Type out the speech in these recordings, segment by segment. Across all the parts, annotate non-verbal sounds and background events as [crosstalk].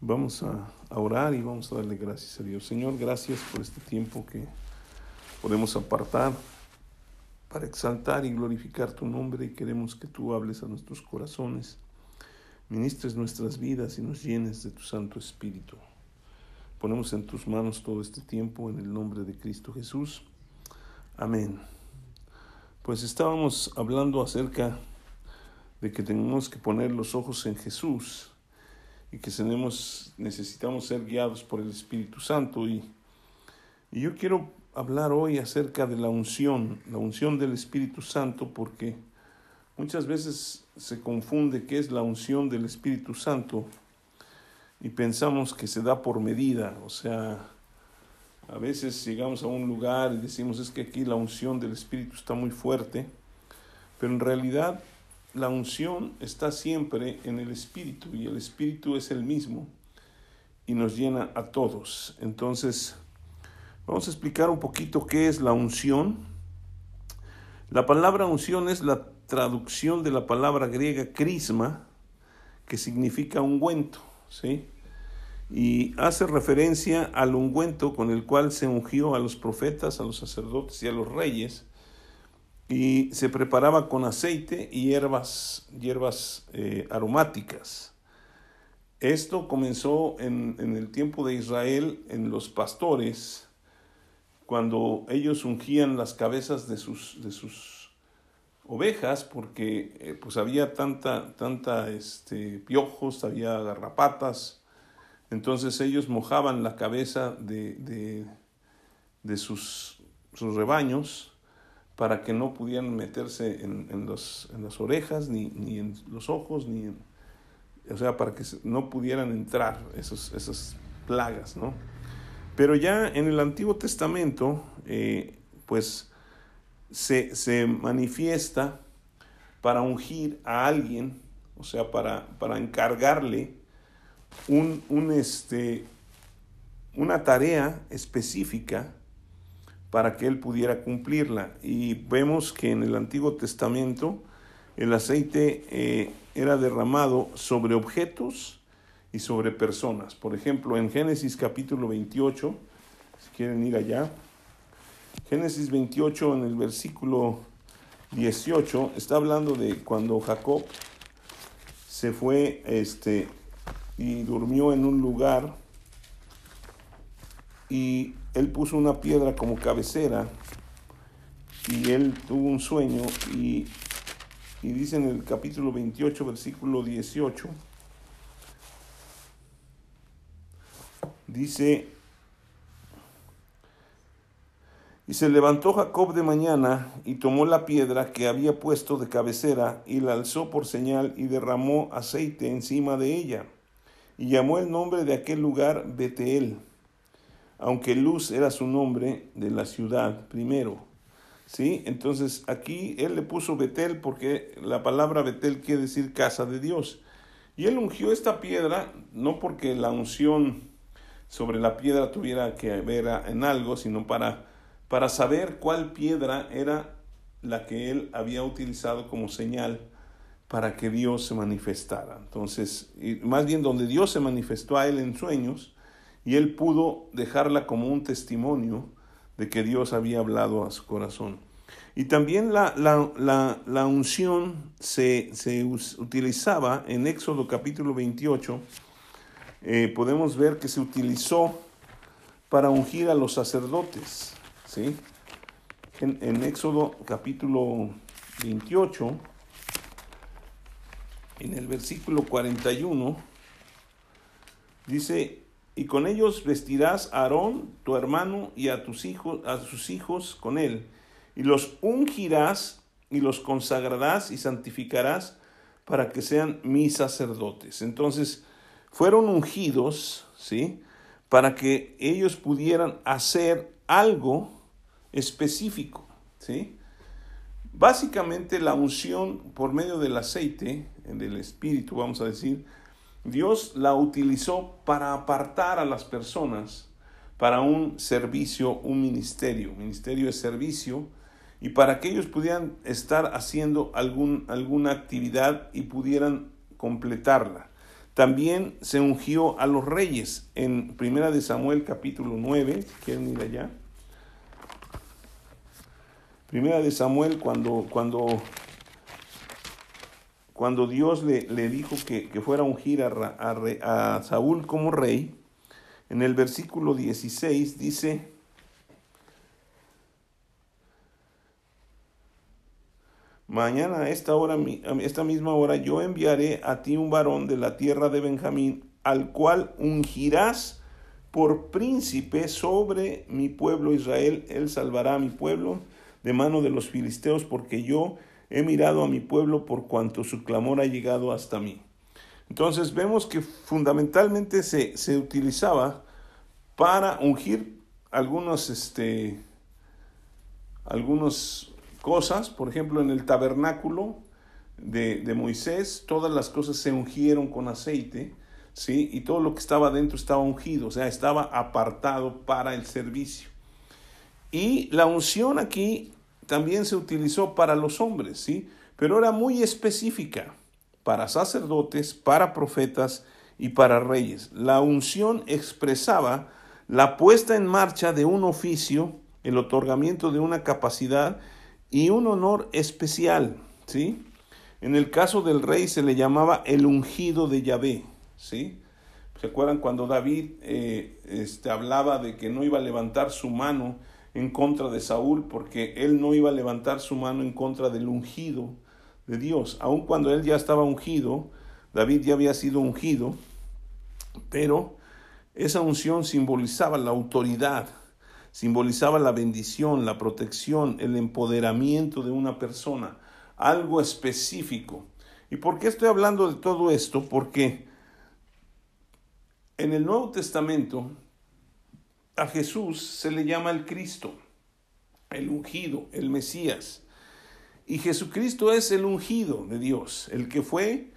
Vamos a, orar y vamos a darle gracias a Dios. Señor, gracias por este tiempo que podemos apartar para exaltar y glorificar tu nombre y queremos que tú hables a nuestros corazones, ministres nuestras vidas y nos llenes de tu Santo Espíritu. Ponemos en tus manos todo este tiempo en el nombre de Cristo Jesús. Amén. Pues estábamos hablando acerca de que tenemos que poner los ojos en Jesús y que tenemos, necesitamos ser guiados por el Espíritu Santo. Y, y yo quiero hablar hoy acerca de la unción, la unción del Espíritu Santo, porque muchas veces se confunde qué es la unción del Espíritu Santo y pensamos que se da por medida, o sea, a veces llegamos a un lugar y decimos es que aquí la unción del Espíritu está muy fuerte, pero en realidad la unción está siempre en el Espíritu y el Espíritu es el mismo y nos llena a todos. Entonces, vamos a explicar un poquito qué es la unción. La palabra unción es la traducción de la palabra griega crisma, que significa ungüento, ¿sí? Y hace referencia al ungüento con el cual se ungió a los profetas, a los sacerdotes y a los reyes y se preparaba con aceite y hierbas, hierbas eh, aromáticas. Esto comenzó en, el tiempo de Israel, en los pastores, cuando ellos ungían las cabezas de sus, de sus ovejas, porque eh, pues había tanta, tanta este, piojos, había garrapatas, entonces ellos mojaban la cabeza de, de, de sus, sus rebaños, para que no pudieran meterse en, en, los, en las orejas, ni, ni, en los ojos, ni o sea, para que no pudieran entrar esos, esas plagas, ¿no? Pero ya en el Antiguo Testamento, eh, pues se, se, manifiesta para ungir a alguien, o sea, para, para encargarle un, un este, una tarea específica para que él pudiera cumplirla. Y vemos que en el Antiguo Testamento el aceite eh, era derramado sobre objetos y sobre personas. Por ejemplo, en Génesis capítulo 28, si quieren ir allá, Génesis 28 en el versículo 18 está hablando de cuando Jacob se fue este, y durmió en un lugar y él puso una piedra como cabecera y él tuvo un sueño y, dice en el capítulo 28, versículo 18, dice, y se levantó Jacob de mañana y tomó la piedra que había puesto de cabecera y la alzó por señal y derramó aceite encima de ella y llamó el nombre de aquel lugar Beteel aunque Luz era su nombre de la ciudad primero. ¿Sí? Entonces aquí él le puso Betel porque la palabra Betel quiere decir casa de Dios. Y él ungió esta piedra no porque la unción sobre la piedra tuviera que ver en algo, sino para, para saber cuál piedra era la que él había utilizado como señal para que Dios se manifestara. Entonces, más bien donde Dios se manifestó a él en sueños, y él pudo dejarla como un testimonio de que Dios había hablado a su corazón. Y también la, la, unción se, utilizaba en Éxodo capítulo 28. Eh, podemos ver que se utilizó para ungir a los sacerdotes. ¿sí? En, en Éxodo capítulo 28, en el versículo 41, dice, y con ellos vestirás a Aarón, tu hermano, y a tus hijos, a sus hijos con él, y los ungirás y los consagrarás y santificarás para que sean mis sacerdotes. Entonces, fueron ungidos, ¿sí? Para que ellos pudieran hacer algo específico, ¿sí? Básicamente la unción por medio del aceite, del espíritu, vamos a decir, Dios la utilizó para apartar a las personas para un servicio, un ministerio, ministerio de servicio, y para que ellos pudieran estar haciendo algún, alguna actividad y pudieran completarla. también se ungió a los reyes. En Primera de Samuel capítulo 9, si quieren ir allá. Primera de Samuel, cuando, cuando, cuando Dios le, le dijo que, que, fuera a ungir a, Saúl como rey, en el versículo 16 dice, Mañana a esta hora, a esta misma hora, yo enviaré a ti un varón de la tierra de Benjamín, al cual ungirás por príncipe sobre mi pueblo Israel. Él salvará a mi pueblo de mano de los filisteos, porque yo he mirado a mi pueblo por cuanto su clamor ha llegado hasta mí. Entonces vemos que fundamentalmente se, se utilizaba para ungir algunos, este, algunos cosas, por ejemplo, en el tabernáculo de, de, Moisés, todas las cosas se ungieron con aceite, ¿sí? Y todo lo que estaba dentro estaba ungido, o sea, estaba apartado para el servicio. Y la unción aquí también se utilizó para los hombres, ¿sí? Pero era muy específica para sacerdotes, para profetas y para reyes. La unción expresaba la puesta en marcha de un oficio, el otorgamiento de una capacidad y un honor especial, ¿sí? En el caso del rey se le llamaba el ungido de Yahvé, ¿sí? ¿Se acuerdan cuando David eh, este, hablaba de que no iba a levantar su mano en contra de Saúl porque él no iba a levantar su mano en contra del ungido de Dios? Aun cuando él ya estaba ungido, David ya había sido ungido, pero esa unción simbolizaba la autoridad, simbolizaba la bendición, la protección, el empoderamiento de una persona, algo específico. ¿Y por qué estoy hablando de todo esto? Porque en el Nuevo Testamento a Jesús se le llama el Cristo, el ungido, el Mesías. Y Jesucristo es el ungido de Dios, el que fue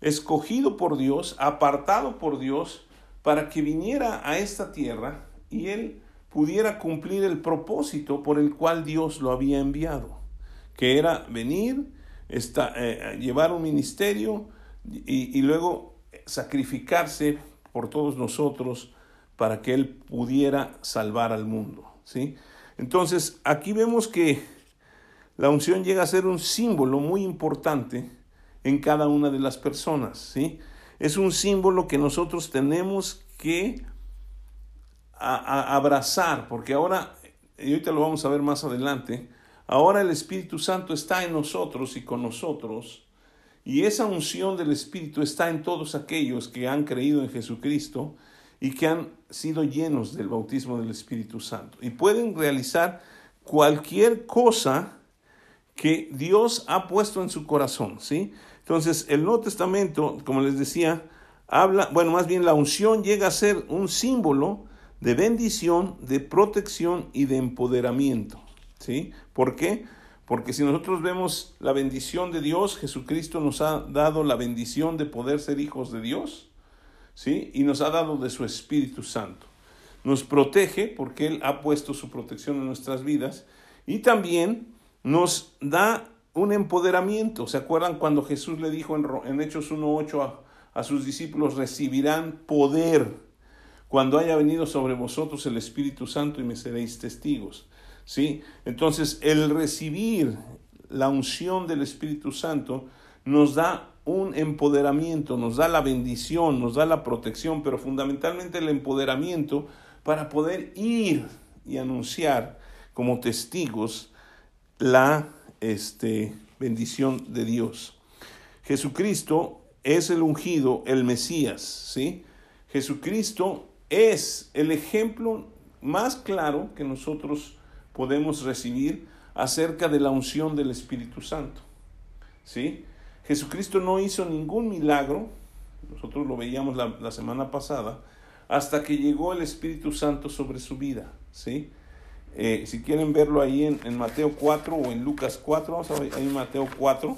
escogido por Dios, apartado por Dios, para que viniera a esta tierra y él pudiera cumplir el propósito por el cual Dios lo había enviado, que era venir, eh, llevar un ministerio y luego sacrificarse por todos nosotros para que Él pudiera salvar al mundo. ¿sí? Entonces, aquí vemos que la unción llega a ser un símbolo muy importante en cada una de las personas. ¿sí? Es un símbolo que nosotros tenemos que abrazar, porque ahora, y ahorita lo vamos a ver más adelante, ahora el Espíritu Santo está en nosotros y con nosotros, y esa unción del Espíritu está en todos aquellos que han creído en Jesucristo y que han sido llenos del bautismo del Espíritu Santo. Y pueden realizar cualquier cosa que Dios ha puesto en su corazón, ¿sí? Entonces, el Nuevo Testamento, como les decía, habla, bueno, más bien la unción llega a ser un símbolo de bendición, de protección y de empoderamiento. ¿Sí? ¿Por qué? Porque si nosotros vemos la bendición de Dios, Jesucristo nos ha dado la bendición de poder ser hijos de Dios, ¿sí? Y nos ha dado de su Espíritu Santo. Nos protege porque Él ha puesto su protección en nuestras vidas y también nos da un empoderamiento. ¿Se acuerdan cuando Jesús le dijo en, en Hechos 1.8 a, a sus discípulos, recibirán poder? cuando haya venido sobre vosotros el Espíritu Santo y me seréis testigos. ¿Sí? Entonces, el recibir la unción del Espíritu Santo nos da un empoderamiento, nos da la bendición, nos da la protección, pero fundamentalmente el empoderamiento para poder ir y anunciar como testigos la este, bendición de Dios. Jesucristo es el ungido, el Mesías, ¿sí? Jesucristo es el ejemplo más claro que nosotros podemos recibir acerca de la unción del Espíritu Santo. ¿Sí? Jesucristo no hizo ningún milagro, nosotros lo veíamos la, semana pasada, hasta que llegó el Espíritu Santo sobre su vida. ¿sí? Eh, si quieren verlo ahí en, en, Mateo 4 o en Lucas 4, vamos a ver ahí Mateo 4.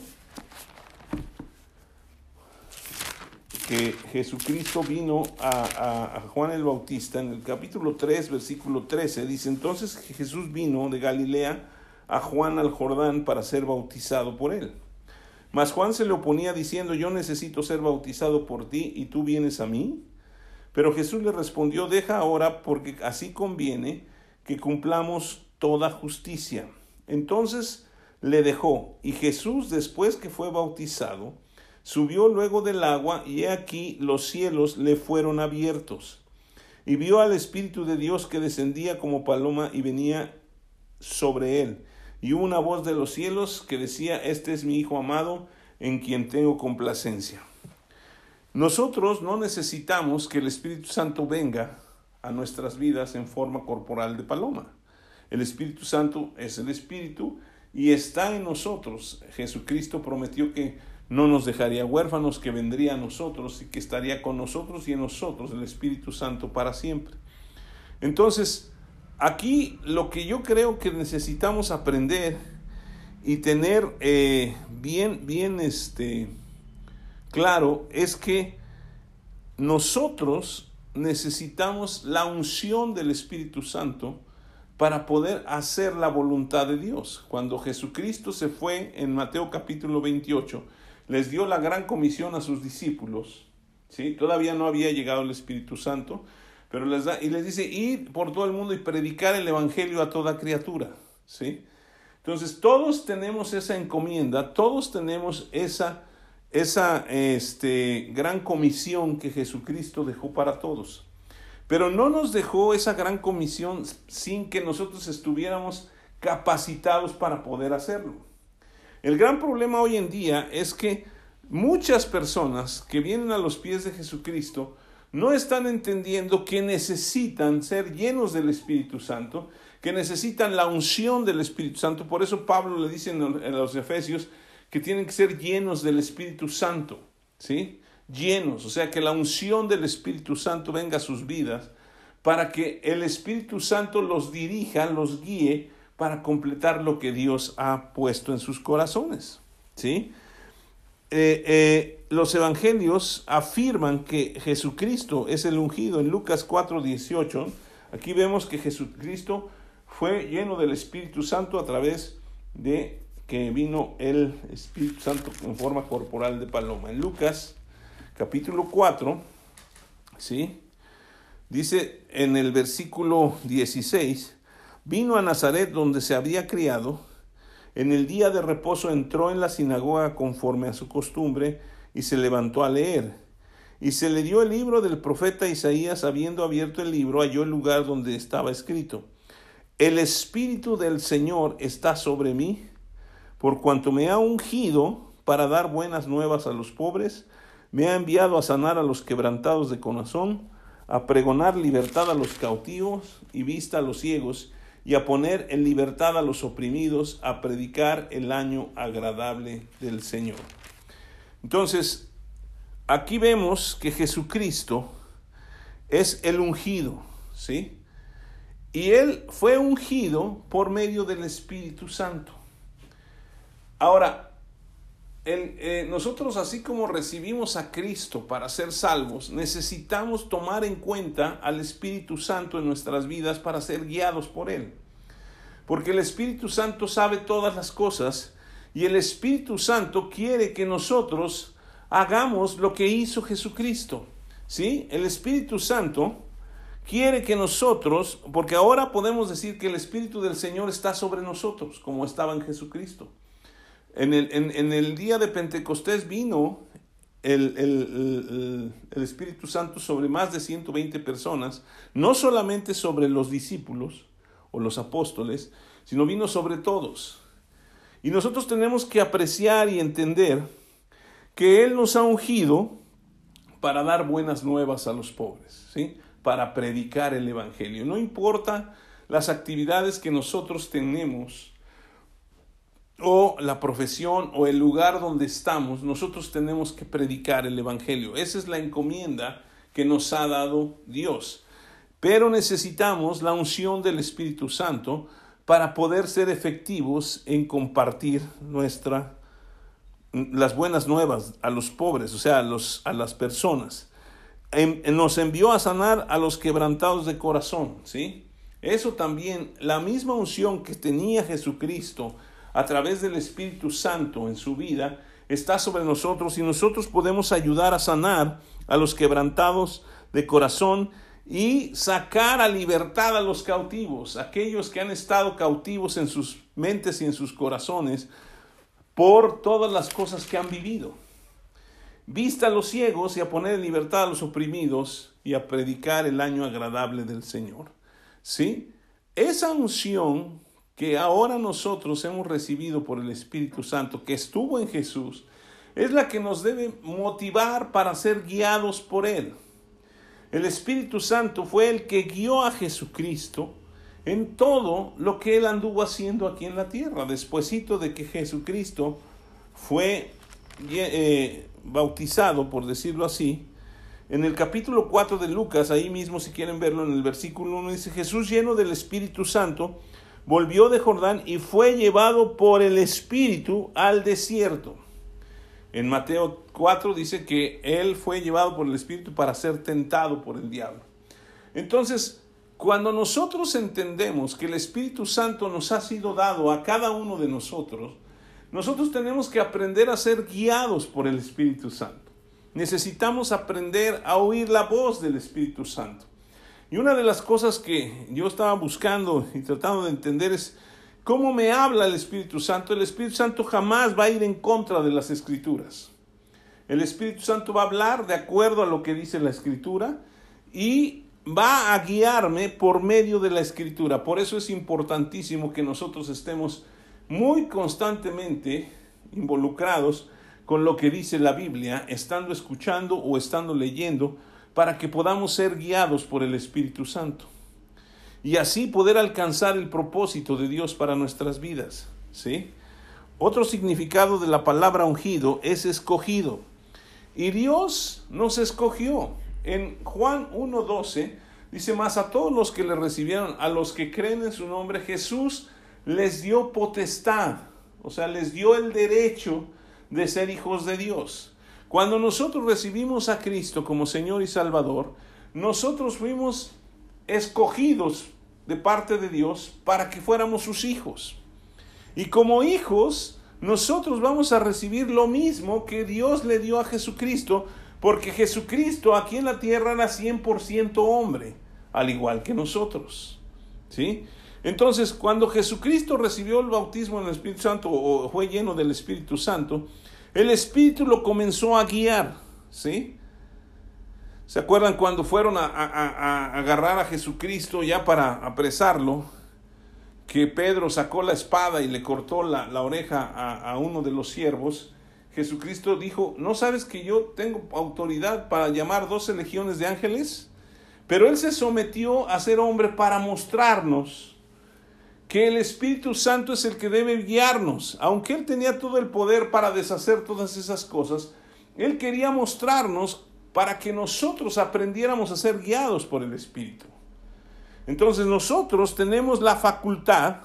que Jesucristo vino a, Juan el Bautista en el capítulo 3, versículo 13. Dice, entonces Jesús vino de Galilea a Juan al Jordán para ser bautizado por él. Mas Juan se le oponía diciendo, yo necesito ser bautizado por ti y tú vienes a mí. Pero Jesús le respondió, deja ahora porque así conviene que cumplamos toda justicia. Entonces le dejó y Jesús después que fue bautizado, subió luego del agua y he aquí los cielos le fueron abiertos. Y vio al Espíritu de Dios que descendía como paloma y venía sobre él y una voz de los cielos que decía, este es mi Hijo amado, en quien tengo complacencia. Nosotros no necesitamos que el Espíritu Santo venga a nuestras vidas en forma corporal de paloma. El Espíritu Santo es el Espíritu y está en nosotros. Jesucristo prometió que no nos dejaría huérfanos, que vendría a nosotros y que estaría con nosotros y en nosotros el Espíritu Santo para siempre. Entonces, aquí lo que yo creo que necesitamos aprender y tener eh, bien, bien este, claro es que nosotros necesitamos la unción del Espíritu Santo para poder hacer la voluntad de Dios. Cuando Jesucristo se fue en Mateo capítulo 28, les dio la gran comisión a sus discípulos, ¿sí? Todavía no había llegado el Espíritu Santo, pero les da, y les dice, ir por todo el mundo y predicar el Evangelio a toda criatura, ¿sí? Entonces, todos tenemos esa encomienda, todos tenemos esa, esa este, gran comisión que Jesucristo dejó para todos. Pero no nos dejó esa gran comisión sin que nosotros estuviéramos capacitados para poder hacerlo. El gran problema hoy en día es que muchas personas que vienen a los pies de Jesucristo no están entendiendo que necesitan ser llenos del Espíritu Santo, que necesitan la unción del Espíritu Santo. Por eso Pablo le dice en los Efesios que tienen que ser llenos del Espíritu Santo, ¿sí? Llenos, o sea, que la unción del Espíritu Santo venga a sus vidas para que el Espíritu Santo los dirija, los guíe para completar lo que Dios ha puesto en sus corazones, ¿sí? Eh, eh, los evangelios afirman que Jesucristo es el ungido. En Lucas 4:18, aquí vemos que Jesucristo fue lleno del Espíritu Santo a través de que vino el Espíritu Santo en forma corporal de paloma. En Lucas capítulo 4, ¿sí? Dice en el versículo 16, vino a Nazaret donde se había criado, en el día de reposo entró en la sinagoga conforme a su costumbre y se levantó a leer. Y se le dio el libro del profeta Isaías, habiendo abierto el libro, halló el lugar donde estaba escrito. El Espíritu del Señor está sobre mí, por cuanto me ha ungido para dar buenas nuevas a los pobres, me ha enviado a sanar a los quebrantados de corazón, a pregonar libertad a los cautivos y vista a los ciegos, y a poner en libertad a los oprimidos, a predicar el año agradable del Señor. Entonces, aquí vemos que Jesucristo es el ungido, ¿sí? Y él fue ungido por medio del Espíritu Santo. Ahora, eh, nosotros así como recibimos a Cristo para ser salvos, necesitamos tomar en cuenta al Espíritu Santo en nuestras vidas para ser guiados por Él. Porque el Espíritu Santo sabe todas las cosas y el Espíritu Santo quiere que nosotros hagamos lo que hizo Jesucristo. ¿Sí? El Espíritu Santo quiere que nosotros, porque ahora podemos decir que el Espíritu del Señor está sobre nosotros, como estaba en Jesucristo. En el, día de Pentecostés vino el, Espíritu Santo sobre más de 120 personas, no solamente sobre los discípulos o los apóstoles, sino vino sobre todos. Y nosotros tenemos que apreciar y entender que Él nos ha ungido para dar buenas nuevas a los pobres, ¿sí? para predicar el Evangelio. No importa las actividades que nosotros tenemos, o la profesión o el lugar donde estamos, nosotros tenemos que predicar el Evangelio. Esa es la encomienda que nos ha dado Dios. Pero necesitamos la unción del Espíritu Santo para poder ser efectivos en compartir nuestra las buenas nuevas a los pobres, o sea, a, los, a las personas. nos envió a sanar a los quebrantados de corazón, ¿sí? Eso también, la misma unción que tenía Jesucristo a través del Espíritu Santo en su vida, está sobre nosotros y nosotros podemos ayudar a sanar a los quebrantados de corazón y sacar a libertad a los cautivos, aquellos que han estado cautivos en sus mentes y en sus corazones por todas las cosas que han vivido. Vista a los ciegos y a poner en libertad a los oprimidos y a predicar el año agradable del Señor. ¿Sí? Esa unción que ahora nosotros hemos recibido por el Espíritu Santo, que estuvo en Jesús, es la que nos debe motivar para ser guiados por Él. El Espíritu Santo fue el que guió a Jesucristo en todo lo que Él anduvo haciendo aquí en la tierra, despuesito de que Jesucristo fue eh, bautizado, por decirlo así, en el capítulo 4 de Lucas, ahí mismo si quieren verlo en el versículo 1, dice, Jesús lleno del Espíritu Santo, volvió de Jordán y fue llevado por el Espíritu al desierto. En Mateo 4 dice que él fue llevado por el Espíritu para ser tentado por el diablo. Entonces, cuando nosotros entendemos que el Espíritu Santo nos ha sido dado a cada uno de nosotros, nosotros tenemos que aprender a ser guiados por el Espíritu Santo. Necesitamos aprender a oír la voz del Espíritu Santo. Y una de las cosas que yo estaba buscando y tratando de entender es cómo me habla el Espíritu Santo. El Espíritu Santo jamás va a ir en contra de las Escrituras. El Espíritu Santo va a hablar de acuerdo a lo que dice la Escritura y va a guiarme por medio de la Escritura. Por eso es importantísimo que nosotros estemos muy constantemente involucrados con lo que dice la Biblia, estando escuchando o estando leyendo, para que podamos ser guiados por el Espíritu Santo. Y así poder alcanzar el propósito de Dios para nuestras vidas. ¿sí? Otro significado de la palabra ungido es escogido. Y Dios nos escogió. En Juan 1.12 dice, más a todos los que le recibieron, a los que creen en su nombre, Jesús les dio potestad, o sea, les dio el derecho de ser hijos de Dios. Cuando nosotros recibimos a Cristo como Señor y Salvador, nosotros fuimos escogidos de parte de Dios para que fuéramos sus hijos. Y como hijos, nosotros vamos a recibir lo mismo que Dios le dio a Jesucristo, porque Jesucristo aquí en la tierra era 100% hombre, al igual que nosotros. ¿Sí? Entonces, cuando Jesucristo recibió el bautismo en el Espíritu Santo o fue lleno del Espíritu Santo, el Espíritu lo comenzó a guiar, ¿sí? ¿Se acuerdan cuando fueron a, agarrar a Jesucristo ya para apresarlo? Que Pedro sacó la espada y le cortó la, la oreja a, uno de los siervos. Jesucristo dijo, ¿no sabes que yo tengo autoridad para llamar doce legiones de ángeles? Pero él se sometió a ser hombre para mostrarnos que el Espíritu Santo es el que debe guiarnos. Aunque Él tenía todo el poder para deshacer todas esas cosas, Él quería mostrarnos para que nosotros aprendiéramos a ser guiados por el Espíritu. Entonces nosotros tenemos la facultad,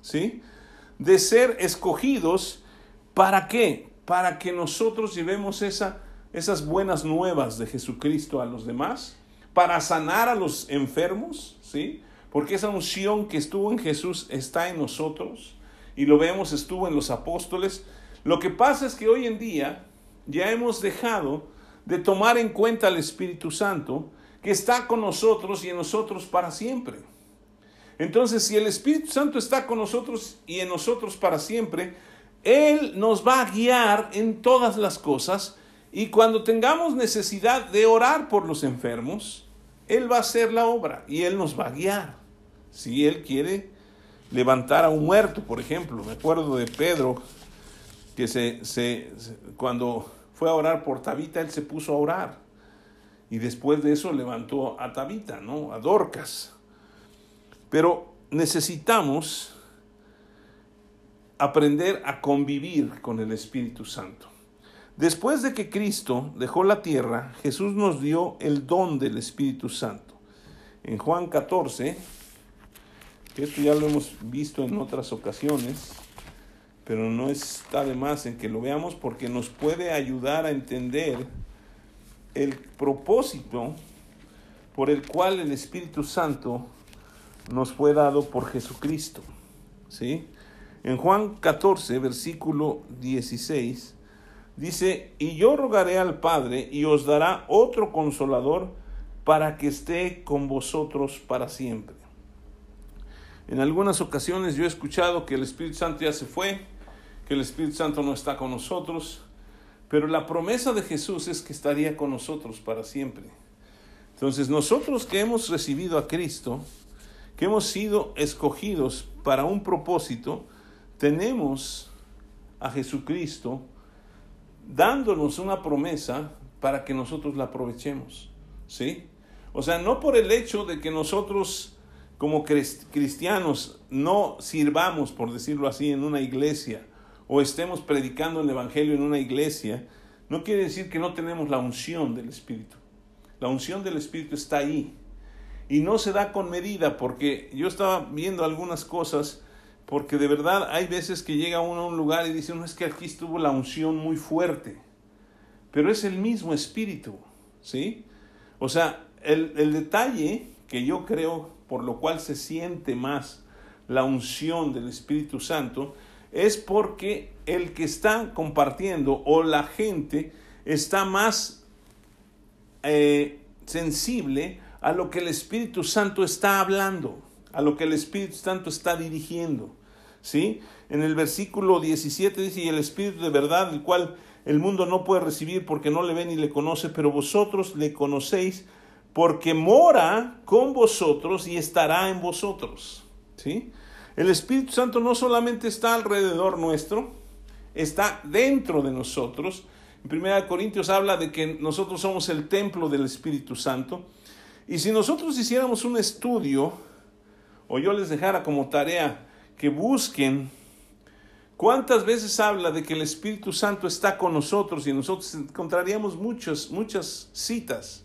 ¿sí? De ser escogidos, ¿para qué? Para que nosotros llevemos esa, esas buenas nuevas de Jesucristo a los demás, para sanar a los enfermos, ¿sí? Porque esa unción que estuvo en Jesús está en nosotros y lo vemos estuvo en los apóstoles. Lo que pasa es que hoy en día ya hemos dejado de tomar en cuenta al Espíritu Santo que está con nosotros y en nosotros para siempre. Entonces, si el Espíritu Santo está con nosotros y en nosotros para siempre, Él nos va a guiar en todas las cosas y cuando tengamos necesidad de orar por los enfermos, Él va a hacer la obra y Él nos va a guiar. Si él quiere levantar a un muerto, por ejemplo, me acuerdo de Pedro, que se, se, cuando fue a orar por Tabita, él se puso a orar. Y después de eso levantó a Tabita, ¿no? A Dorcas. Pero necesitamos aprender a convivir con el Espíritu Santo. Después de que Cristo dejó la tierra, Jesús nos dio el don del Espíritu Santo. En Juan 14, esto ya lo hemos visto en otras ocasiones, pero no está de más en que lo veamos porque nos puede ayudar a entender el propósito por el cual el Espíritu Santo nos fue dado por Jesucristo. ¿sí? En Juan 14, versículo 16, dice, y yo rogaré al Padre y os dará otro consolador para que esté con vosotros para siempre. En algunas ocasiones yo he escuchado que el Espíritu Santo ya se fue, que el Espíritu Santo no está con nosotros, pero la promesa de Jesús es que estaría con nosotros para siempre. Entonces nosotros que hemos recibido a Cristo, que hemos sido escogidos para un propósito, tenemos a Jesucristo dándonos una promesa para que nosotros la aprovechemos. ¿Sí? O sea, no por el hecho de que nosotros como cristianos no sirvamos, por decirlo así, en una iglesia o estemos predicando el Evangelio en una iglesia, no quiere decir que no tenemos la unción del Espíritu. La unción del Espíritu está ahí. Y no se da con medida, porque yo estaba viendo algunas cosas, porque de verdad hay veces que llega uno a un lugar y dice, no es que aquí estuvo la unción muy fuerte, pero es el mismo Espíritu, ¿sí? O sea, el, el detalle que yo creo por lo cual se siente más la unción del Espíritu Santo es porque el que está compartiendo o la gente está más eh, sensible a lo que el Espíritu Santo está hablando, a lo que el Espíritu Santo está dirigiendo. ¿Sí? En el versículo 17 dice, y el Espíritu de verdad, el cual el mundo no puede recibir porque no le ve ni le conoce, pero vosotros le conocéis porque mora con vosotros y estará en vosotros. ¿Sí? El Espíritu Santo no solamente está alrededor nuestro, está dentro de nosotros. En 1 Corintios habla de que nosotros somos el templo del Espíritu Santo. Y si nosotros hiciéramos un estudio, o yo les dejara como tarea que busquen cuántas veces habla de que el Espíritu Santo está con nosotros y nosotros encontraríamos muchas, muchas citas.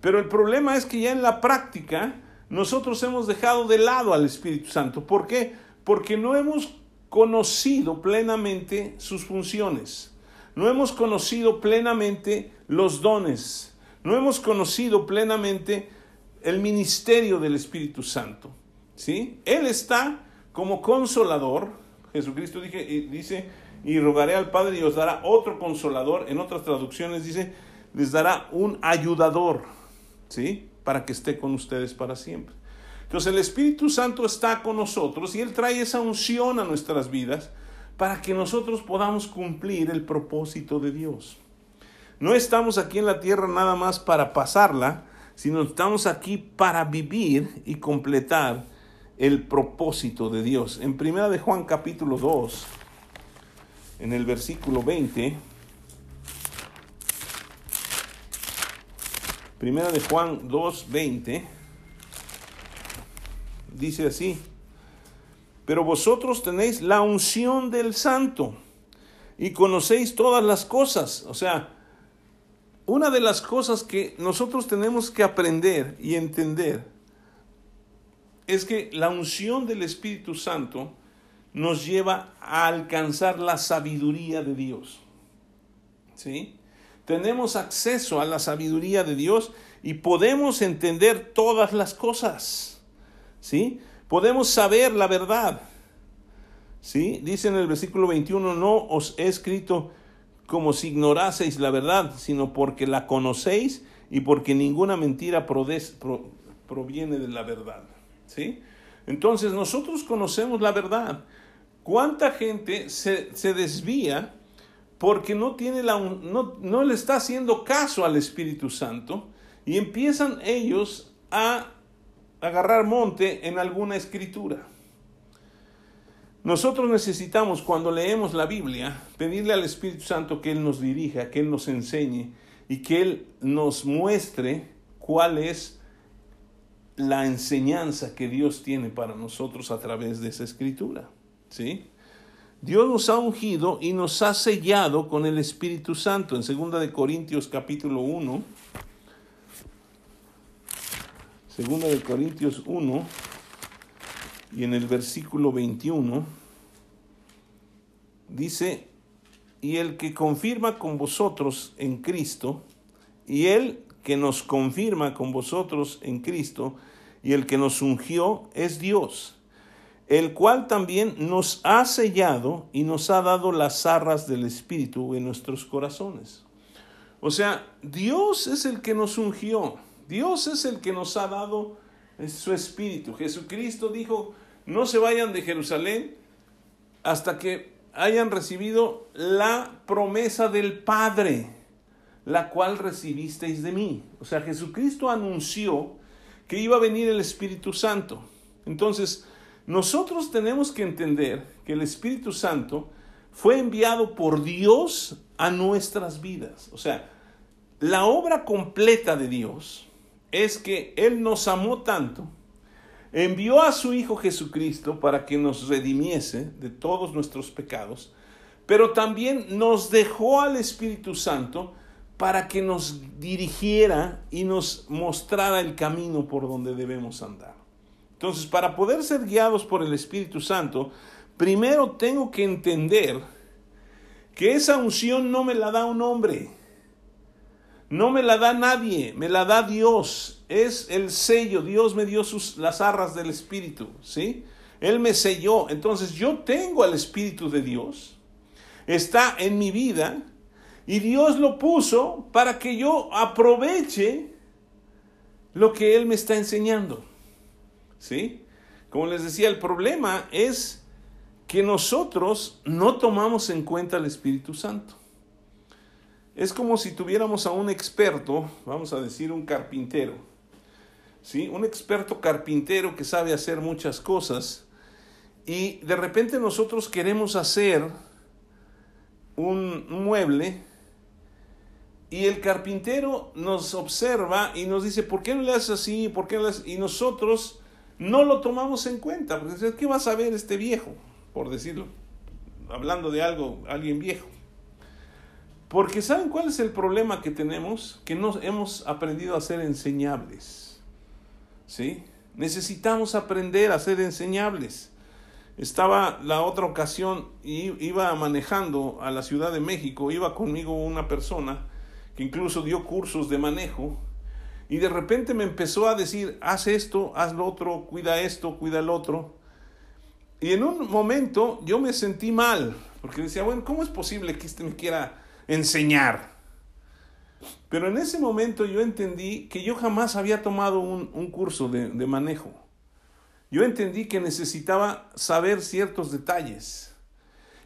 Pero el problema es que ya en la práctica nosotros hemos dejado de lado al Espíritu Santo. ¿Por qué? Porque no hemos conocido plenamente sus funciones. No hemos conocido plenamente los dones. No hemos conocido plenamente el ministerio del Espíritu Santo. ¿Sí? Él está como consolador. Jesucristo dice, y rogaré al Padre y os dará otro consolador. En otras traducciones dice, les dará un ayudador. ¿Sí? para que esté con ustedes para siempre. Entonces el Espíritu Santo está con nosotros y Él trae esa unción a nuestras vidas para que nosotros podamos cumplir el propósito de Dios. No estamos aquí en la tierra nada más para pasarla, sino estamos aquí para vivir y completar el propósito de Dios. En primera de Juan capítulo 2, en el versículo 20, Primera de Juan 2:20 dice así: Pero vosotros tenéis la unción del santo y conocéis todas las cosas. O sea, una de las cosas que nosotros tenemos que aprender y entender es que la unción del Espíritu Santo nos lleva a alcanzar la sabiduría de Dios. ¿Sí? Tenemos acceso a la sabiduría de Dios y podemos entender todas las cosas. ¿Sí? Podemos saber la verdad. ¿Sí? Dice en el versículo 21, no os he escrito como si ignoraseis la verdad, sino porque la conocéis y porque ninguna mentira proviene de la verdad. ¿Sí? Entonces nosotros conocemos la verdad. ¿Cuánta gente se, se desvía porque no, tiene la, no, no le está haciendo caso al Espíritu Santo y empiezan ellos a agarrar monte en alguna escritura. Nosotros necesitamos, cuando leemos la Biblia, pedirle al Espíritu Santo que Él nos dirija, que Él nos enseñe y que Él nos muestre cuál es la enseñanza que Dios tiene para nosotros a través de esa escritura. ¿Sí? Dios nos ha ungido y nos ha sellado con el Espíritu Santo. En 2 de Corintios capítulo 1, 2 de Corintios 1 y en el versículo 21 dice, y el que confirma con vosotros en Cristo, y el que nos confirma con vosotros en Cristo, y el que nos ungió es Dios el cual también nos ha sellado y nos ha dado las arras del Espíritu en nuestros corazones. O sea, Dios es el que nos ungió, Dios es el que nos ha dado su Espíritu. Jesucristo dijo, no se vayan de Jerusalén hasta que hayan recibido la promesa del Padre, la cual recibisteis de mí. O sea, Jesucristo anunció que iba a venir el Espíritu Santo. Entonces, nosotros tenemos que entender que el Espíritu Santo fue enviado por Dios a nuestras vidas. O sea, la obra completa de Dios es que Él nos amó tanto, envió a su Hijo Jesucristo para que nos redimiese de todos nuestros pecados, pero también nos dejó al Espíritu Santo para que nos dirigiera y nos mostrara el camino por donde debemos andar. Entonces, para poder ser guiados por el Espíritu Santo, primero tengo que entender que esa unción no me la da un hombre, no me la da nadie, me la da Dios. Es el sello, Dios me dio sus, las arras del Espíritu, ¿sí? Él me selló. Entonces yo tengo al Espíritu de Dios, está en mi vida, y Dios lo puso para que yo aproveche lo que Él me está enseñando. ¿Sí? Como les decía, el problema es que nosotros no tomamos en cuenta el Espíritu Santo. Es como si tuviéramos a un experto, vamos a decir un carpintero, ¿sí? Un experto carpintero que sabe hacer muchas cosas y de repente nosotros queremos hacer un mueble y el carpintero nos observa y nos dice, ¿por qué no le haces así? ¿Por qué no le haces? Y nosotros no lo tomamos en cuenta, porque ¿qué va a saber este viejo? Por decirlo, hablando de algo, alguien viejo. Porque ¿saben cuál es el problema que tenemos? Que no hemos aprendido a ser enseñables. ¿Sí? Necesitamos aprender a ser enseñables. Estaba la otra ocasión y iba manejando a la Ciudad de México, iba conmigo una persona que incluso dio cursos de manejo y de repente me empezó a decir, haz esto, haz lo otro, cuida esto, cuida el otro. Y en un momento yo me sentí mal, porque decía, bueno, ¿cómo es posible que este me quiera enseñar? Pero en ese momento yo entendí que yo jamás había tomado un, un curso de, de manejo. Yo entendí que necesitaba saber ciertos detalles.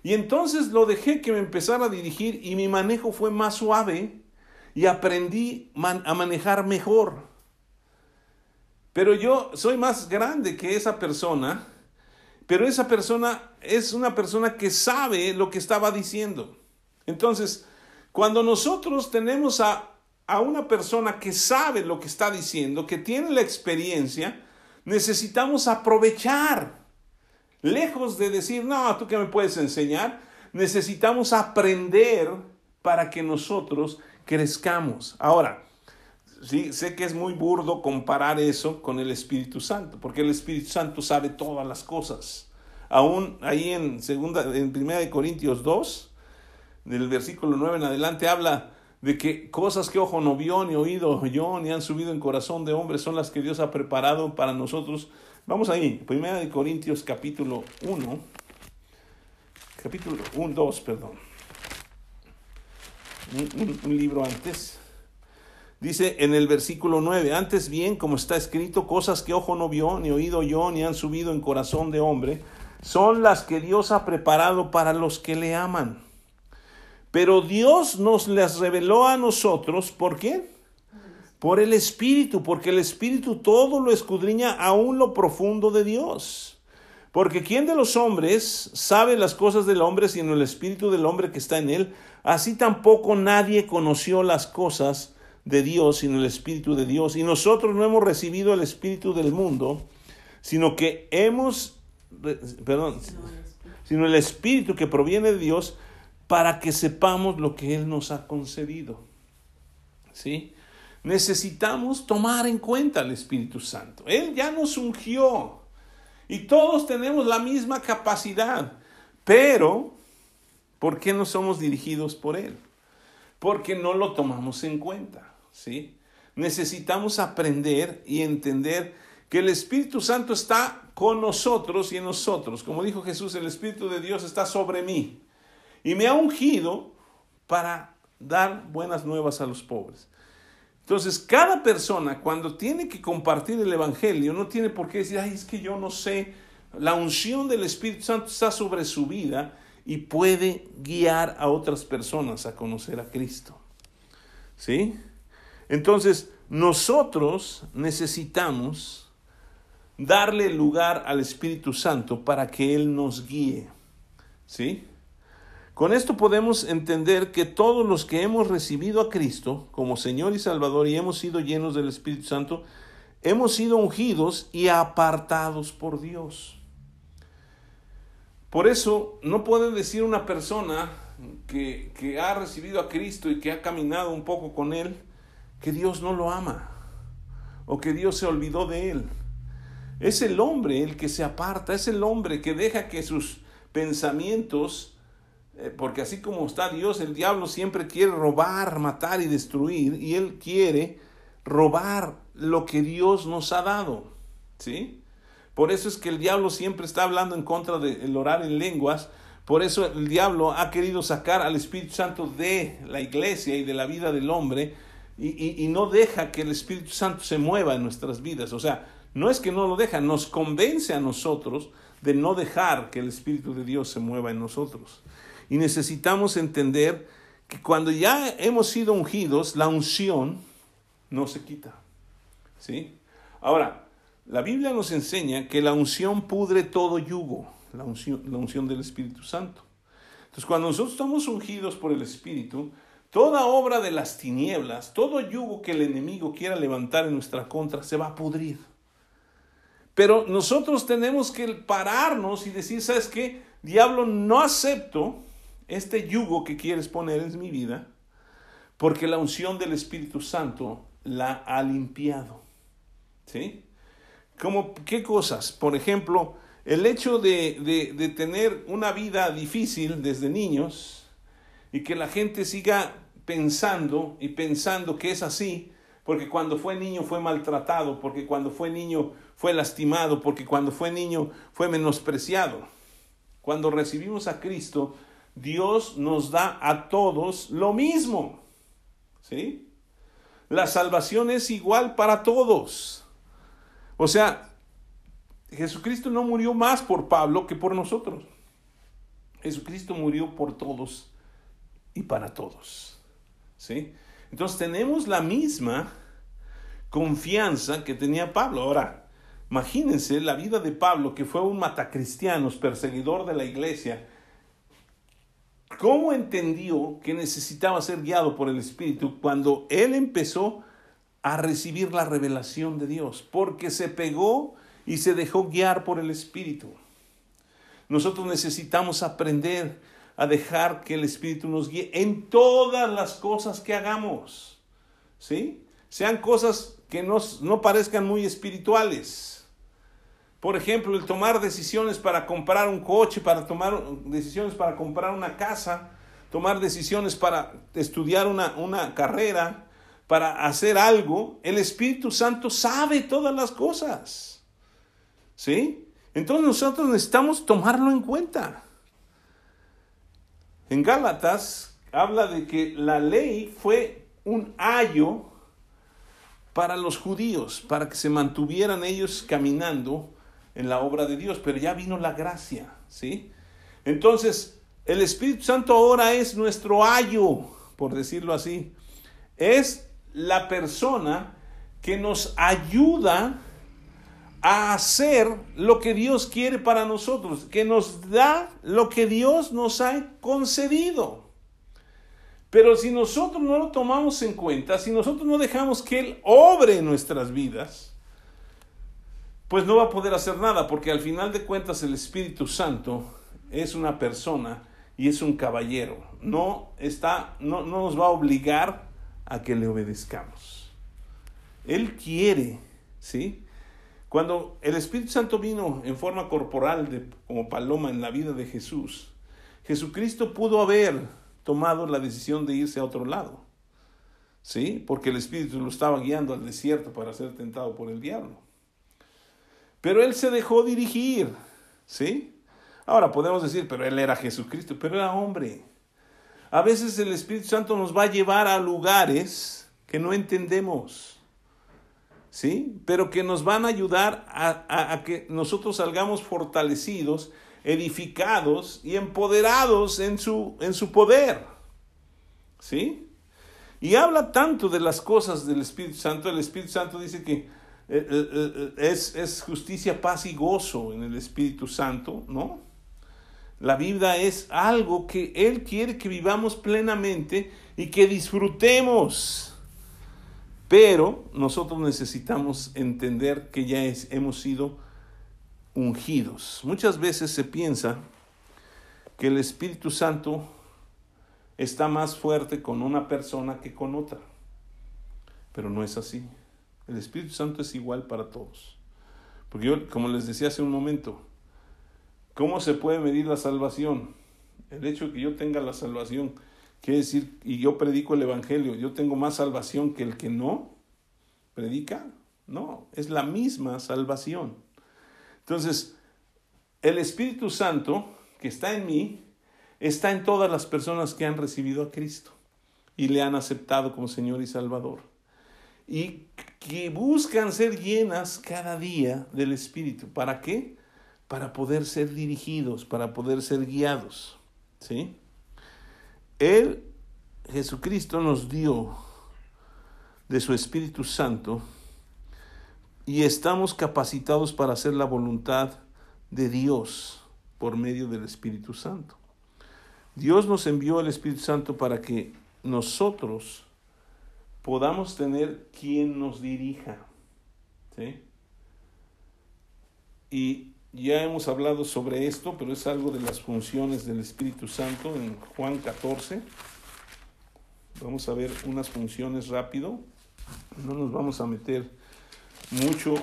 Y entonces lo dejé que me empezara a dirigir y mi manejo fue más suave y aprendí a manejar mejor. Pero yo soy más grande que esa persona, pero esa persona es una persona que sabe lo que estaba diciendo. Entonces, cuando nosotros tenemos a, a una persona que sabe lo que está diciendo, que tiene la experiencia, necesitamos aprovechar. Lejos de decir, no, tú que me puedes enseñar, necesitamos aprender para que nosotros crezcamos. Ahora, sí, sé que es muy burdo comparar eso con el Espíritu Santo, porque el Espíritu Santo sabe todas las cosas. Aún ahí en segunda en primera de Corintios 2, del versículo 9 en adelante habla de que cosas que ojo no vio ni oído yo ni han subido en corazón de hombre son las que Dios ha preparado para nosotros. Vamos ahí, primera de Corintios capítulo 1, capítulo 1, 2, perdón un, libro antes. Dice en el versículo 9, antes bien, como está escrito, cosas que ojo no vio, ni oído yo, ni han subido en corazón de hombre, son las que Dios ha preparado para los que le aman. Pero Dios nos las reveló a nosotros, ¿por qué? Por el Espíritu, porque el Espíritu todo lo escudriña aún lo profundo de Dios. Porque ¿quién de los hombres sabe las cosas del hombre sino el Espíritu del hombre que está en él? Así tampoco nadie conoció las cosas de Dios sino el Espíritu de Dios. Y nosotros no hemos recibido el Espíritu del mundo, sino que hemos, perdón, sino el Espíritu que proviene de Dios para que sepamos lo que Él nos ha concedido. ¿Sí? Necesitamos tomar en cuenta al Espíritu Santo. Él ya nos ungió y todos tenemos la misma capacidad, pero ¿Por qué no somos dirigidos por Él? Porque no lo tomamos en cuenta, ¿sí? Necesitamos aprender y entender que el Espíritu Santo está con nosotros y en nosotros. Como dijo Jesús, el Espíritu de Dios está sobre mí y me ha ungido para dar buenas nuevas a los pobres. Entonces, cada persona cuando tiene que compartir el Evangelio no tiene por qué decir, ay, es que yo no sé, la unción del Espíritu Santo está sobre su vida y puede guiar a otras personas a conocer a Cristo. ¿Sí? Entonces, nosotros necesitamos darle lugar al Espíritu Santo para que Él nos guíe. ¿Sí? Con esto podemos entender que todos los que hemos recibido a Cristo como Señor y Salvador y hemos sido llenos del Espíritu Santo, hemos sido ungidos y apartados por Dios. Por eso no puede decir una persona que, que, ha recibido a Cristo y que ha caminado un poco con Él, que Dios no lo ama o que Dios se olvidó de Él. Es el hombre el que se aparta, es el hombre que deja que sus pensamientos, eh, porque así como está Dios, el diablo siempre quiere robar, matar y destruir, y él quiere robar lo que Dios nos ha dado. ¿Sí? Por eso es que el diablo siempre está hablando en contra del orar en lenguas. Por eso el diablo ha querido sacar al Espíritu Santo de la iglesia y de la vida del hombre y, y, no deja que el Espíritu Santo se mueva en nuestras vidas. O sea, no es que no lo deja, nos convence a nosotros de no dejar que el Espíritu de Dios se mueva en nosotros. Y necesitamos entender que cuando ya hemos sido ungidos, la unción no se quita. ¿Sí? Ahora, la Biblia nos enseña que la unción pudre todo yugo, la unción, la unción del Espíritu Santo. Entonces, cuando nosotros estamos ungidos por el Espíritu, toda obra de las tinieblas, todo yugo que el enemigo quiera levantar en nuestra contra, se va a pudrir. Pero nosotros tenemos que pararnos y decir, ¿sabes qué? Diablo, no acepto este yugo que quieres poner en mi vida, porque la unción del Espíritu Santo la ha limpiado. ¿Sí? Como, ¿Qué cosas? Por ejemplo, el hecho de, de, tener una vida difícil desde niños y que la gente siga pensando y pensando que es así, porque cuando fue niño fue maltratado, porque cuando fue niño fue lastimado, porque cuando fue niño fue menospreciado. Cuando recibimos a Cristo, Dios nos da a todos lo mismo. ¿Sí? La salvación es igual para todos. O sea, Jesucristo no murió más por Pablo que por nosotros. Jesucristo murió por todos y para todos. ¿Sí? Entonces tenemos la misma confianza que tenía Pablo. Ahora, imagínense la vida de Pablo, que fue un matacristianos, perseguidor de la iglesia. ¿Cómo entendió que necesitaba ser guiado por el Espíritu cuando él empezó a recibir la revelación de Dios, porque se pegó y se dejó guiar por el Espíritu. Nosotros necesitamos aprender a dejar que el Espíritu nos guíe en todas las cosas que hagamos. ¿Sí? Sean cosas que no parezcan muy espirituales. Por ejemplo, el tomar decisiones para comprar un coche, para tomar decisiones para comprar una casa, tomar decisiones para estudiar una, una carrera, para hacer algo, el Espíritu Santo sabe todas las cosas. ¿Sí? Entonces nosotros necesitamos tomarlo en cuenta. En Gálatas habla de que la ley fue un ayo para los judíos, para que se mantuvieran ellos caminando en la obra de Dios, pero ya vino la gracia, ¿sí? Entonces, el Espíritu Santo ahora es nuestro ayo, por decirlo así. Es la persona que nos ayuda a hacer lo que Dios quiere para nosotros, que nos da lo que Dios nos ha concedido. Pero si nosotros no lo tomamos en cuenta, si nosotros no dejamos que Él obre en nuestras vidas, pues no va a poder hacer nada, porque al final de cuentas el Espíritu Santo es una persona y es un caballero. No está, no, no nos va a obligar a que le obedezcamos. Él quiere, ¿sí? Cuando el Espíritu Santo vino en forma corporal de, como paloma en la vida de Jesús, Jesucristo pudo haber tomado la decisión de irse a otro lado, ¿sí? Porque el Espíritu lo estaba guiando al desierto para ser tentado por el diablo. Pero él se dejó dirigir, ¿sí? Ahora podemos decir, pero él era Jesucristo, pero era hombre. A veces el Espíritu Santo nos va a llevar a lugares que no entendemos, ¿sí? Pero que nos van a ayudar a, que nosotros salgamos fortalecidos, edificados y empoderados en su, en su poder, ¿sí? Y habla tanto de las cosas del Espíritu Santo. El Espíritu Santo dice que eh, eh, eh, es, es, justicia, paz y gozo en el Espíritu Santo, ¿no? La vida es algo que Él quiere que vivamos plenamente y que disfrutemos. Pero nosotros necesitamos entender que ya hemos sido ungidos. Muchas veces se piensa que el Espíritu Santo está más fuerte con una persona que con otra. Pero no es así. El Espíritu Santo es igual para todos. Porque yo, como les decía hace un momento, ¿cómo se puede medir la salvación? El hecho de que yo tenga la salvación, quiere decir, y yo predico el Evangelio, yo tengo más salvación que el que no predica. No, es la misma salvación. Entonces, el Espíritu Santo que está en mí está en todas las personas que han recibido a Cristo y le han aceptado como Señor y Salvador. Y que buscan ser llenas cada día del Espíritu. ¿Para qué? Para poder ser dirigidos, para poder ser guiados. ¿Sí? Él, Jesucristo, nos dio de su Espíritu Santo y estamos capacitados para hacer la voluntad de Dios por medio del Espíritu Santo. Dios nos envió el Espíritu Santo para que nosotros podamos tener quien nos dirija. ¿sí? Y ya hemos hablado sobre esto, pero es algo de las funciones del Espíritu Santo en Juan 14. Vamos a ver unas funciones rápido. No nos vamos a meter mucho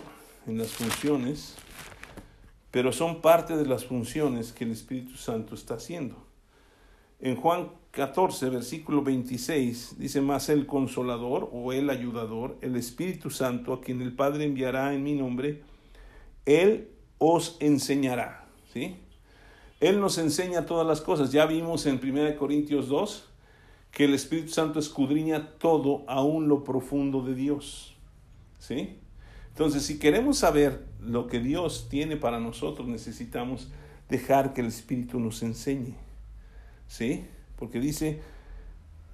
en las funciones, pero son parte de las funciones que el Espíritu Santo está haciendo. En Juan 14, versículo 26, dice más el consolador o el ayudador, el Espíritu Santo, a quien el Padre enviará en mi nombre, Él os enseñará. ¿sí? Él nos enseña todas las cosas. Ya vimos en 1 Corintios 2 que el Espíritu Santo escudriña todo, aún lo profundo de Dios. ¿sí? Entonces, si queremos saber lo que Dios tiene para nosotros, necesitamos dejar que el Espíritu nos enseñe. ¿sí? Porque dice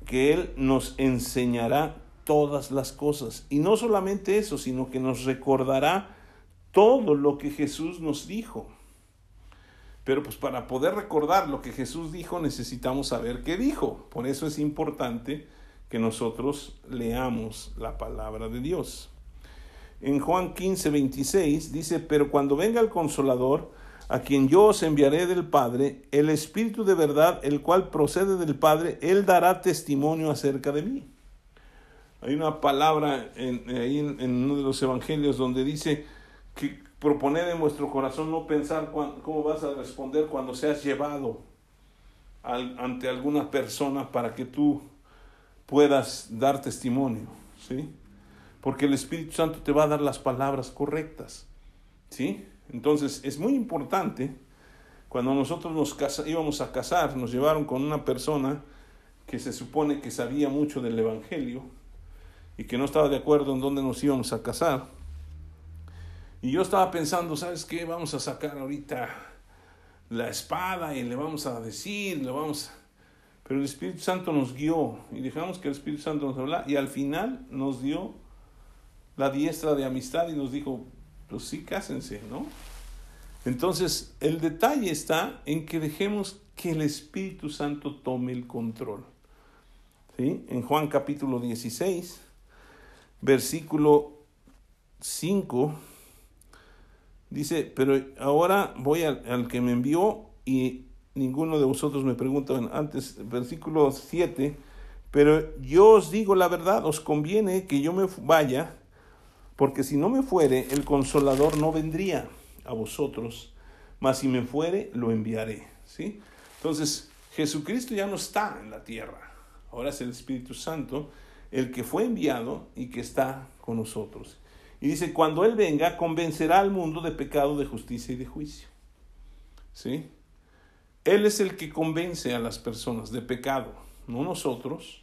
que Él nos enseñará todas las cosas. Y no solamente eso, sino que nos recordará todo lo que Jesús nos dijo. Pero pues para poder recordar lo que Jesús dijo necesitamos saber qué dijo. Por eso es importante que nosotros leamos la palabra de Dios. En Juan 15, 26 dice, pero cuando venga el consolador, a quien yo os enviaré del Padre, el Espíritu de verdad, el cual procede del Padre, Él dará testimonio acerca de mí. Hay una palabra en, en, uno de los evangelios donde dice que proponed en vuestro corazón no pensar cómo vas a responder cuando seas llevado ante alguna persona para que tú puedas dar testimonio, ¿sí? Porque el Espíritu Santo te va a dar las palabras correctas, ¿sí? Entonces es muy importante, cuando nosotros nos íbamos a casar, nos llevaron con una persona que se supone que sabía mucho del Evangelio y que no estaba de acuerdo en dónde nos íbamos a casar. Y yo estaba pensando, ¿sabes qué? Vamos a sacar ahorita la espada y le vamos a decir, le vamos... Pero el Espíritu Santo nos guió y dejamos que el Espíritu Santo nos hablara y al final nos dio la diestra de amistad y nos dijo, pues sí, cásense, ¿no? Entonces, el detalle está en que dejemos que el Espíritu Santo tome el control. ¿Sí? En Juan capítulo 16, versículo 5, dice, pero ahora voy al, que me envió y ninguno de vosotros me pregunta antes, versículo 7, pero yo os digo la verdad, os conviene que yo me vaya porque si no me fuere, el consolador no vendría a vosotros, mas si me fuere, lo enviaré. ¿Sí? Entonces, Jesucristo ya no está en la tierra. Ahora es el Espíritu Santo el que fue enviado y que está con nosotros. Y dice, cuando Él venga, convencerá al mundo de pecado, de justicia y de juicio. ¿Sí? Él es el que convence a las personas de pecado, no nosotros.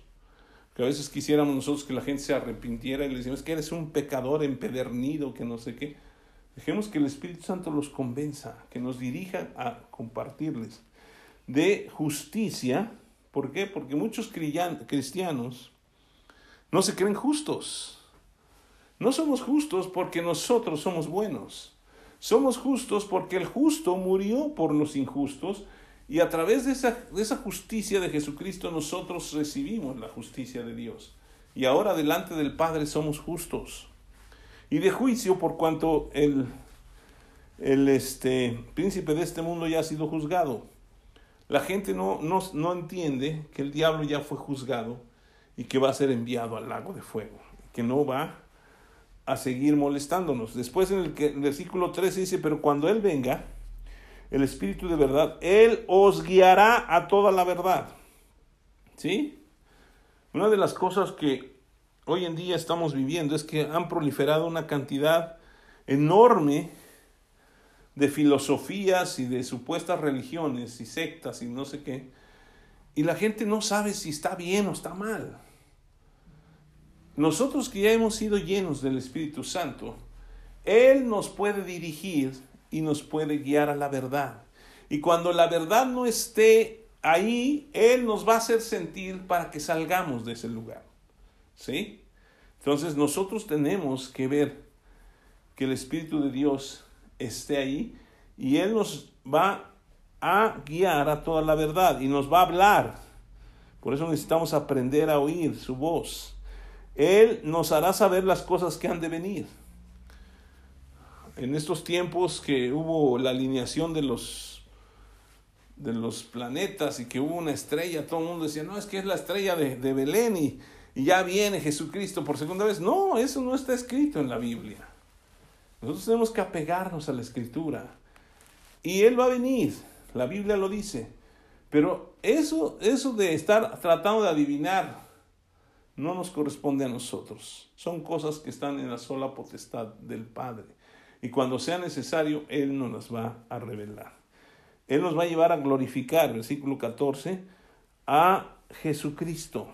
Que a veces quisiéramos nosotros que la gente se arrepintiera y le decimos que eres un pecador empedernido, que no sé qué. Dejemos que el Espíritu Santo los convenza, que nos dirija a compartirles de justicia. ¿Por qué? Porque muchos cristianos no se creen justos. No somos justos porque nosotros somos buenos. Somos justos porque el justo murió por los injustos y a través de esa, de esa justicia de Jesucristo nosotros recibimos la justicia de Dios. Y ahora delante del Padre somos justos. Y de juicio por cuanto el, el este, príncipe de este mundo ya ha sido juzgado. La gente no, no, no entiende que el diablo ya fue juzgado y que va a ser enviado al lago de fuego, que no va a seguir molestándonos. Después en el, el versículo 13 dice, pero cuando Él venga, el Espíritu de verdad, Él os guiará a toda la verdad. ¿Sí? Una de las cosas que hoy en día estamos viviendo es que han proliferado una cantidad enorme de filosofías y de supuestas religiones y sectas y no sé qué, y la gente no sabe si está bien o está mal. Nosotros que ya hemos sido llenos del Espíritu Santo, Él nos puede dirigir y nos puede guiar a la verdad. Y cuando la verdad no esté ahí, Él nos va a hacer sentir para que salgamos de ese lugar. ¿Sí? Entonces nosotros tenemos que ver que el Espíritu de Dios esté ahí y Él nos va a guiar a toda la verdad y nos va a hablar. Por eso necesitamos aprender a oír su voz. Él nos hará saber las cosas que han de venir. En estos tiempos que hubo la alineación de los, de los planetas y que hubo una estrella, todo el mundo decía, no, es que es la estrella de, de Belén y, ya viene Jesucristo por segunda vez. No, eso no está escrito en la Biblia. Nosotros tenemos que apegarnos a la escritura. Y Él va a venir, la Biblia lo dice. Pero eso, eso de estar tratando de adivinar no nos corresponde a nosotros. Son cosas que están en la sola potestad del Padre. Y cuando sea necesario, Él nos las va a revelar. Él nos va a llevar a glorificar, versículo 14, a Jesucristo.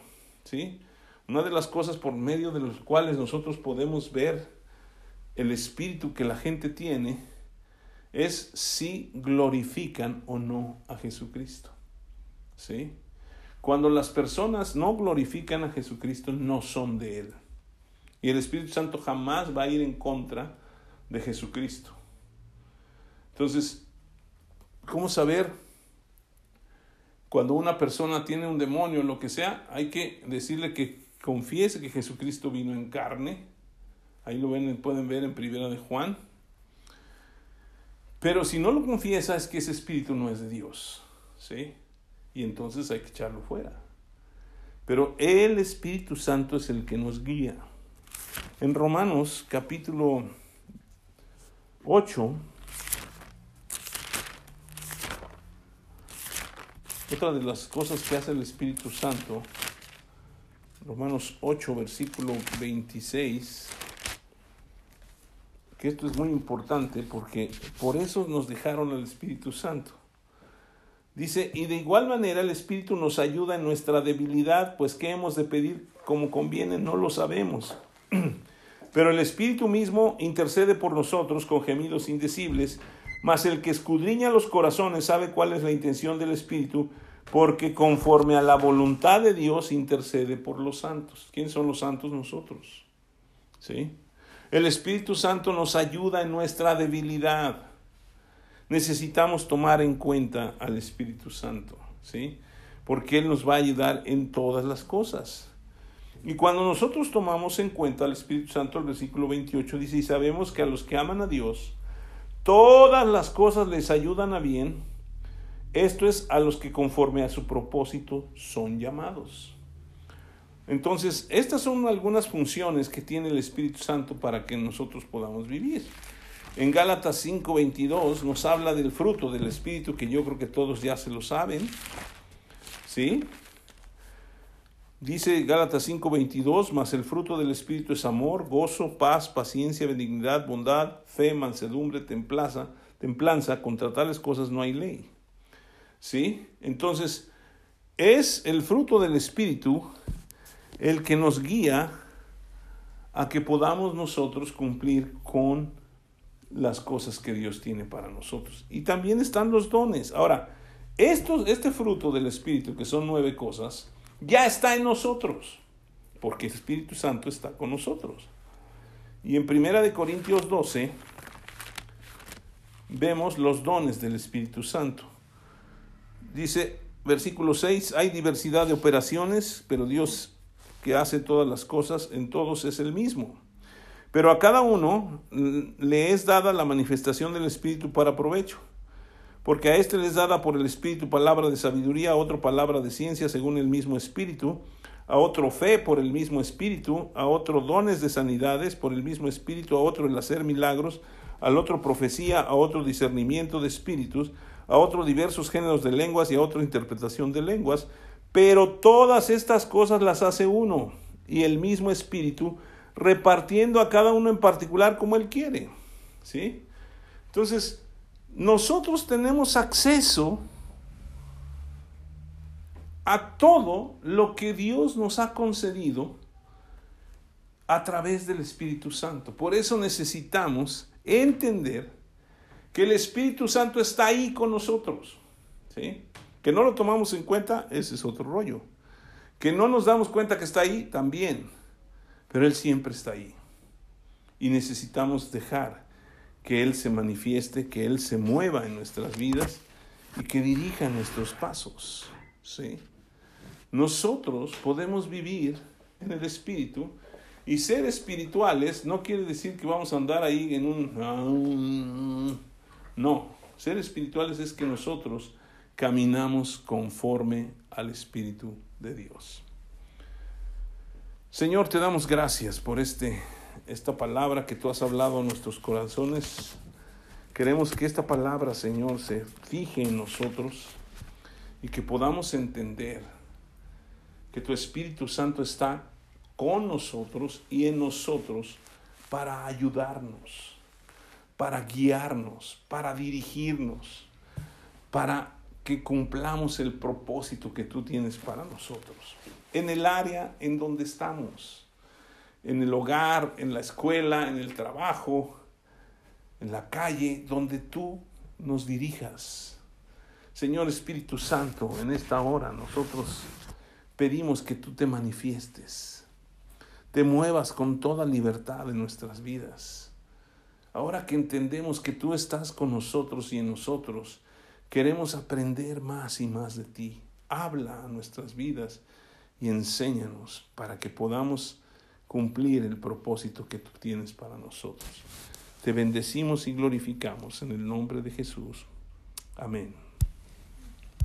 ¿sí? Una de las cosas por medio de las cuales nosotros podemos ver el espíritu que la gente tiene es si glorifican o no a Jesucristo. ¿Sí? Cuando las personas no glorifican a Jesucristo, no son de Él. Y el Espíritu Santo jamás va a ir en contra de Jesucristo. Entonces, ¿cómo saber cuando una persona tiene un demonio o lo que sea? Hay que decirle que confiese que Jesucristo vino en carne Ahí lo ven, pueden ver en Primera de Juan. Pero si no lo confiesa es que ese espíritu no es de Dios. ¿Sí? Y entonces hay que echarlo fuera. Pero el Espíritu Santo es el que nos guía. En Romanos capítulo 8, otra de las cosas que hace el Espíritu Santo, Romanos 8, versículo 26, que esto es muy importante porque por eso nos dejaron al Espíritu Santo. Dice, y de igual manera el Espíritu nos ayuda en nuestra debilidad, pues qué hemos de pedir como conviene, no lo sabemos. [clears throat] Pero el Espíritu mismo intercede por nosotros con gemidos indecibles, mas el que escudriña los corazones sabe cuál es la intención del Espíritu, porque conforme a la voluntad de Dios intercede por los santos. ¿Quiénes son los santos? Nosotros. ¿Sí? El Espíritu Santo nos ayuda en nuestra debilidad. Necesitamos tomar en cuenta al Espíritu Santo, ¿sí? Porque Él nos va a ayudar en todas las cosas. Y cuando nosotros tomamos en cuenta al Espíritu Santo, el versículo 28 dice, y sabemos que a los que aman a Dios, todas las cosas les ayudan a bien. Esto es a los que conforme a su propósito son llamados. Entonces, estas son algunas funciones que tiene el Espíritu Santo para que nosotros podamos vivir. En Gálatas 5:22 nos habla del fruto del Espíritu, que yo creo que todos ya se lo saben. ¿Sí? Dice Gálatas 5:22, mas el fruto del Espíritu es amor, gozo, paz, paciencia, benignidad, bondad, fe, mansedumbre, templanza, templanza, contra tales cosas no hay ley. ¿Sí? Entonces, es el fruto del Espíritu el que nos guía a que podamos nosotros cumplir con las cosas que Dios tiene para nosotros. Y también están los dones. Ahora, estos, este fruto del Espíritu, que son nueve cosas, ya está en nosotros, porque el Espíritu Santo está con nosotros. Y en Primera de Corintios 12 vemos los dones del Espíritu Santo. Dice, versículo 6, hay diversidad de operaciones, pero Dios que hace todas las cosas en todos es el mismo. Pero a cada uno le es dada la manifestación del Espíritu para provecho. Porque a éste les dada por el Espíritu palabra de sabiduría, a otro palabra de ciencia según el mismo Espíritu, a otro fe por el mismo Espíritu, a otro dones de sanidades por el mismo Espíritu, a otro el hacer milagros, al otro profecía, a otro discernimiento de espíritus, a otro diversos géneros de lenguas y a otro interpretación de lenguas, pero todas estas cosas las hace uno y el mismo Espíritu, repartiendo a cada uno en particular como él quiere. ¿Sí? Entonces, nosotros tenemos acceso a todo lo que Dios nos ha concedido a través del Espíritu Santo. Por eso necesitamos entender que el Espíritu Santo está ahí con nosotros. ¿sí? Que no lo tomamos en cuenta, ese es otro rollo. Que no nos damos cuenta que está ahí, también. Pero Él siempre está ahí. Y necesitamos dejar que Él se manifieste, que Él se mueva en nuestras vidas y que dirija nuestros pasos. ¿sí? Nosotros podemos vivir en el Espíritu y ser espirituales no quiere decir que vamos a andar ahí en un... No, ser espirituales es que nosotros caminamos conforme al Espíritu de Dios. Señor, te damos gracias por este esta palabra que tú has hablado a nuestros corazones. Queremos que esta palabra, Señor, se fije en nosotros y que podamos entender que tu Espíritu Santo está con nosotros y en nosotros para ayudarnos, para guiarnos, para dirigirnos, para que cumplamos el propósito que tú tienes para nosotros, en el área en donde estamos en el hogar, en la escuela, en el trabajo, en la calle, donde tú nos dirijas. Señor Espíritu Santo, en esta hora nosotros pedimos que tú te manifiestes, te muevas con toda libertad en nuestras vidas. Ahora que entendemos que tú estás con nosotros y en nosotros, queremos aprender más y más de ti. Habla a nuestras vidas y enséñanos para que podamos cumplir el propósito que tú tienes para nosotros. Te bendecimos y glorificamos en el nombre de Jesús. Amén.